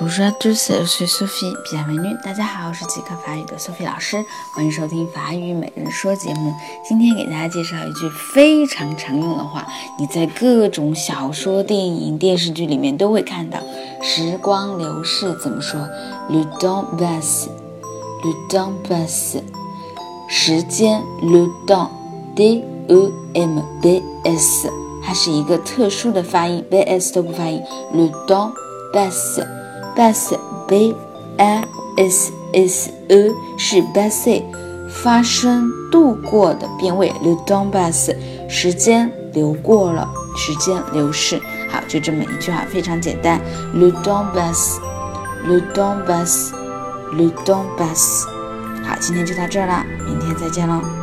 Bonjour à tous, je suis Sophie，比较美女。大家好，我是即刻法语的 Sophie 老师，欢迎收听法语每日说节目。今天给大家介绍一句非常常用的话，你在各种小说、电影、电视剧里面都会看到。时光流逝怎么说？Le temps passe，le temps passe，时间，le temps，d e m b s，它是一个特殊的发音，b s 都不发音，le temps passe。Bass b a s s e 是 bass 发生度过的变位，le temps passe 时间流过了，时间流逝。好，就这么一句话，非常简单，le temps passe，le temps passe，le temps passe。好，今天就到这儿了，明天再见喽。